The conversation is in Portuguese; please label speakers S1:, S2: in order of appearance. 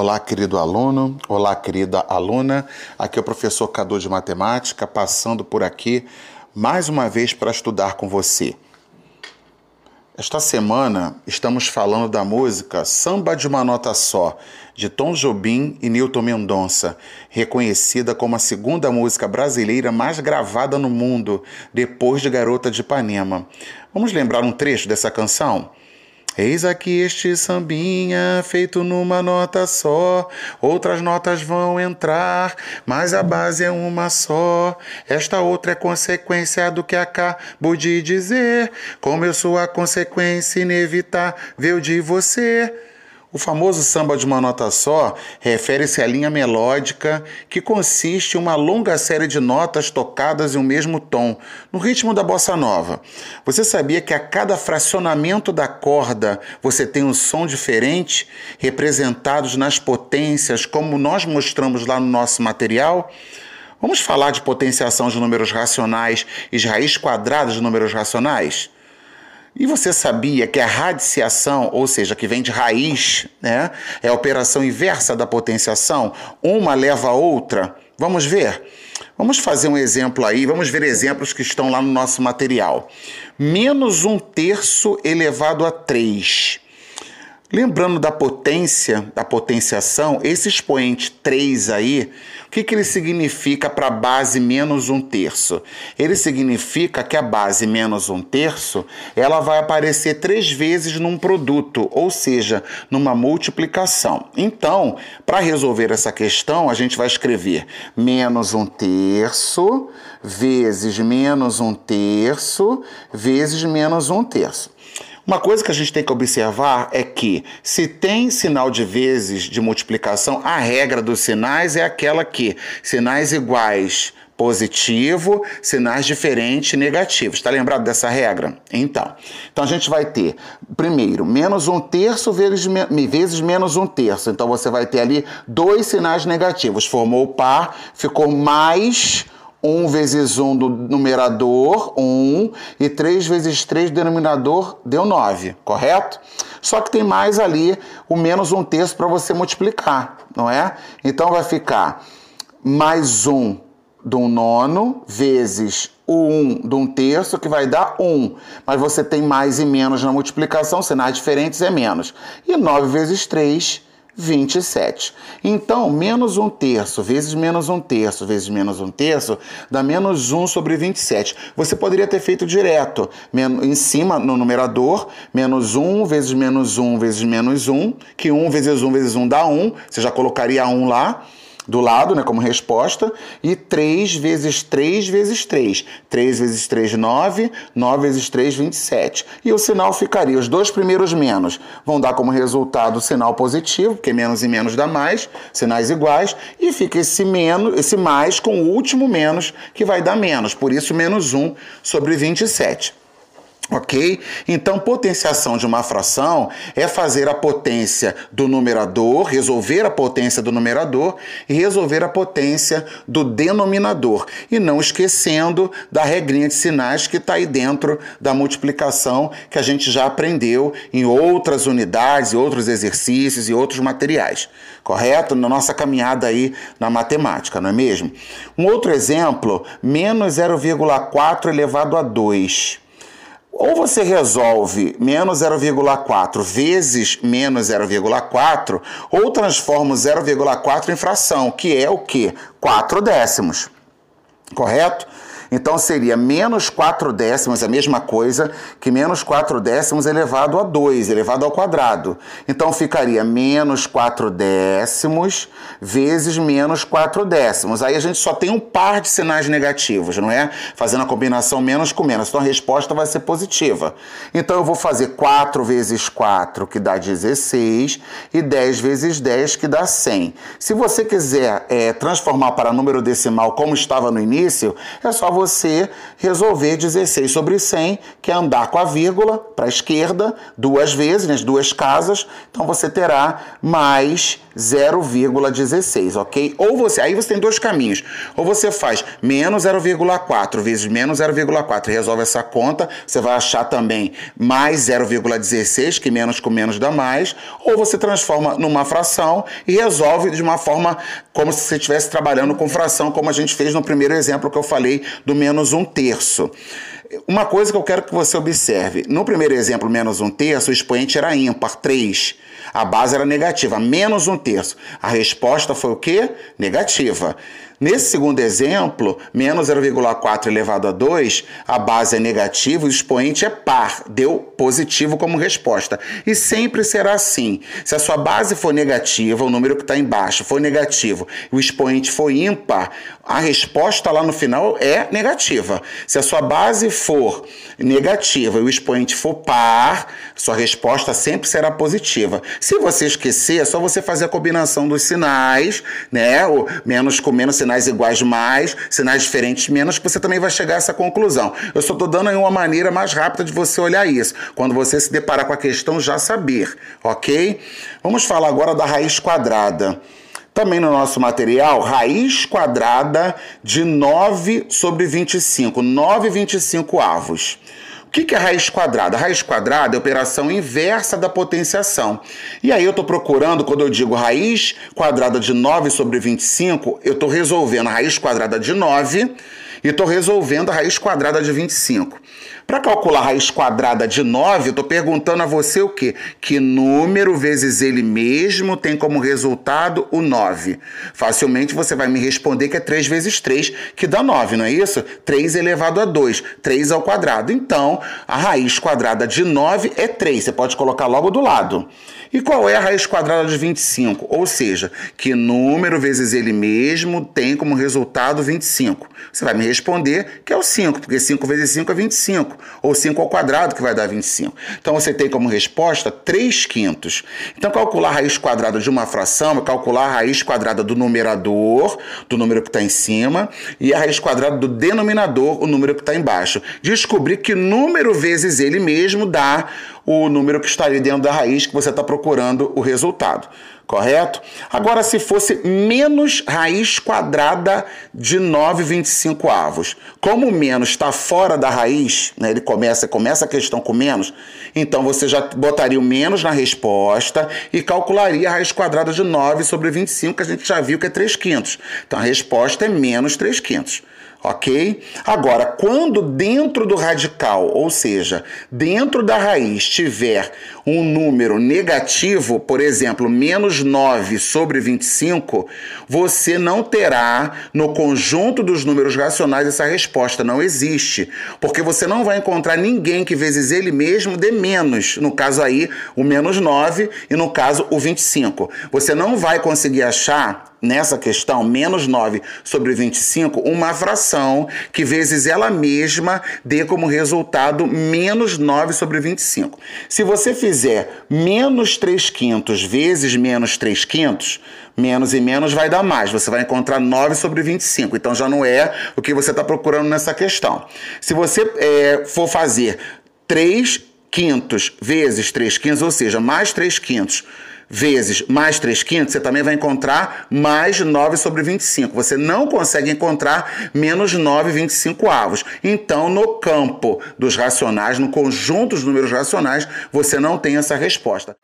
S1: Olá, querido aluno, olá, querida aluna. Aqui é o professor Cadu de Matemática, passando por aqui mais uma vez para estudar com você. Esta semana estamos falando da música Samba de uma Nota Só, de Tom Jobim e Newton Mendonça, reconhecida como a segunda música brasileira mais gravada no mundo, depois de Garota de Ipanema. Vamos lembrar um trecho dessa canção? Eis aqui este sambinha feito numa nota só, outras notas vão entrar, mas a base é uma só. Esta outra é consequência do que acabo de dizer, como eu sou a consequência inevitável de você. O famoso samba de uma nota só refere-se à linha melódica, que consiste em uma longa série de notas tocadas em um mesmo tom, no ritmo da bossa nova. Você sabia que a cada fracionamento da corda você tem um som diferente, representados nas potências, como nós mostramos lá no nosso material? Vamos falar de potenciação de números racionais e de raiz quadrada de números racionais? E você sabia que a radiciação, ou seja, que vem de raiz, né, é a operação inversa da potenciação? Uma leva a outra. Vamos ver? Vamos fazer um exemplo aí, vamos ver exemplos que estão lá no nosso material. Menos um terço elevado a 3 Lembrando da potência, da potenciação, esse expoente 3 aí, o que, que ele significa para a base menos um terço? Ele significa que a base menos um terço, ela vai aparecer três vezes num produto, ou seja, numa multiplicação. Então, para resolver essa questão, a gente vai escrever menos um terço vezes menos um terço vezes menos um terço. Uma coisa que a gente tem que observar é que, se tem sinal de vezes de multiplicação, a regra dos sinais é aquela que sinais iguais positivo, sinais diferentes negativos. Está lembrado dessa regra? Então, então a gente vai ter, primeiro, menos um terço vezes, vezes menos um terço. Então você vai ter ali dois sinais negativos. Formou o par, ficou mais 1 vezes 1 do numerador, 1, e 3 vezes 3 do denominador deu 9, correto? Só que tem mais ali o menos 1 terço para você multiplicar, não é? Então vai ficar mais 1 do nono vezes o 1 de um terço, que vai dar 1. Mas você tem mais e menos na multiplicação, sinais diferentes é menos. E 9 vezes 3 27. Então, menos um terço vezes menos um terço vezes menos um terço dá menos 1 sobre 27. Você poderia ter feito direto, em cima no numerador, menos 1 vezes menos 1 vezes menos 1, que 1 vezes 1 vezes 1 dá 1, você já colocaria 1 lá do lado, né, como resposta, e 3 vezes 3 vezes 3. 3 vezes 3, 9, 9 vezes 3, 27. E o sinal ficaria, os dois primeiros menos vão dar como resultado o sinal positivo, porque menos e menos dá mais, sinais iguais, e fica esse menos, esse mais com o último menos, que vai dar menos, por isso menos 1 sobre 27. Ok? Então, potenciação de uma fração é fazer a potência do numerador, resolver a potência do numerador e resolver a potência do denominador. E não esquecendo da regrinha de sinais que está aí dentro da multiplicação que a gente já aprendeu em outras unidades, outros exercícios e outros materiais. Correto? Na nossa caminhada aí na matemática, não é mesmo? Um outro exemplo, menos 0,4 elevado a 2. Ou você resolve menos 0,4 vezes menos 0,4, ou transforma o 0,4 em fração, que é o que? 4 décimos. Correto? Então seria menos 4 décimos, a mesma coisa que menos 4 décimos elevado a 2, elevado ao quadrado. Então ficaria menos 4 décimos vezes menos 4 décimos. Aí a gente só tem um par de sinais negativos, não é? Fazendo a combinação menos com menos. Então a resposta vai ser positiva. Então eu vou fazer 4 vezes 4, que dá 16, e 10 vezes 10, que dá 100. Se você quiser é, transformar para número decimal como estava no início, é só você você resolver 16 sobre 100, que é andar com a vírgula para a esquerda duas vezes, nas duas casas. Então você terá mais 0,16, ok? Ou você, aí você tem dois caminhos. Ou você faz menos 0,4 vezes menos 0,4 e resolve essa conta, você vai achar também mais 0,16, que menos com menos dá mais, ou você transforma numa fração e resolve de uma forma como se você estivesse trabalhando com fração, como a gente fez no primeiro exemplo que eu falei do menos um terço. Uma coisa que eu quero que você observe: no primeiro exemplo, menos um terço, o expoente era ímpar, 3. A base era negativa, menos um terço. A resposta foi o quê? Negativa. Nesse segundo exemplo, menos 0,4 elevado a 2, a base é negativa, o expoente é par, deu positivo como resposta. E sempre será assim. Se a sua base for negativa, o número que está embaixo for negativo, e o expoente for ímpar, a resposta lá no final é negativa. Se a sua base for negativa e o expoente for par, sua resposta sempre será positiva. Se você esquecer, é só você fazer a combinação dos sinais, né? O menos com menos, sinais iguais mais, sinais diferentes menos, que você também vai chegar a essa conclusão. Eu só estou dando aí uma maneira mais rápida de você olhar isso. Quando você se deparar com a questão, já saber, ok? Vamos falar agora da raiz quadrada. Também no nosso material, raiz quadrada de 9 sobre 25, 9 25 avos. O que é raiz quadrada? Raiz quadrada é a operação inversa da potenciação. E aí eu estou procurando, quando eu digo raiz quadrada de 9 sobre 25, eu estou resolvendo a raiz quadrada de 9 e estou resolvendo a raiz quadrada de 25. Para calcular a raiz quadrada de 9, eu estou perguntando a você o quê? Que número vezes ele mesmo tem como resultado o 9? Facilmente você vai me responder que é 3 vezes 3, que dá 9, não é isso? 3 elevado a 2, 3 ao quadrado. Então, a raiz quadrada de 9 é 3. Você pode colocar logo do lado. E qual é a raiz quadrada de 25? Ou seja, que número vezes ele mesmo tem como resultado 25? Você vai me responder que é o 5, porque 5 vezes 5 é 25, ou 5 ao quadrado que vai dar 25. Então você tem como resposta 3 quintos. Então calcular a raiz quadrada de uma fração é calcular a raiz quadrada do numerador, do número que está em cima, e a raiz quadrada do denominador, o número que está embaixo. Descobrir que número vezes ele mesmo dá o número que estaria dentro da raiz que você está procurando o resultado. Correto? Agora, se fosse menos raiz quadrada de 9,25 avos. Como o menos está fora da raiz, né, ele começa, começa a questão com menos, então você já botaria o menos na resposta e calcularia a raiz quadrada de 9 sobre 25, que a gente já viu que é 3 quintos. Então a resposta é menos 3 quintos ok? Agora, quando dentro do radical, ou seja, dentro da raiz, tiver um número negativo, por exemplo, menos 9 sobre 25, você não terá no conjunto dos números racionais essa resposta. Não existe. Porque você não vai encontrar ninguém que vezes ele mesmo dê menos. No caso aí, o menos 9 e no caso o 25. Você não vai conseguir achar nessa questão, menos 9 sobre 25, uma fração que vezes ela mesma dê como resultado menos 9 sobre 25. Se você fizer menos 3 quintos vezes menos 3 quintos, menos e menos vai dar mais. Você vai encontrar 9 sobre 25. Então já não é o que você está procurando nessa questão. Se você é, for fazer 3 quintos vezes 3 quintos, ou seja, mais 3 quintos vezes mais 3 quintos, você também vai encontrar mais 9 sobre 25. Você não consegue encontrar menos 9 25 avos. Então, no campo dos racionais, no conjunto dos números racionais, você não tem essa resposta.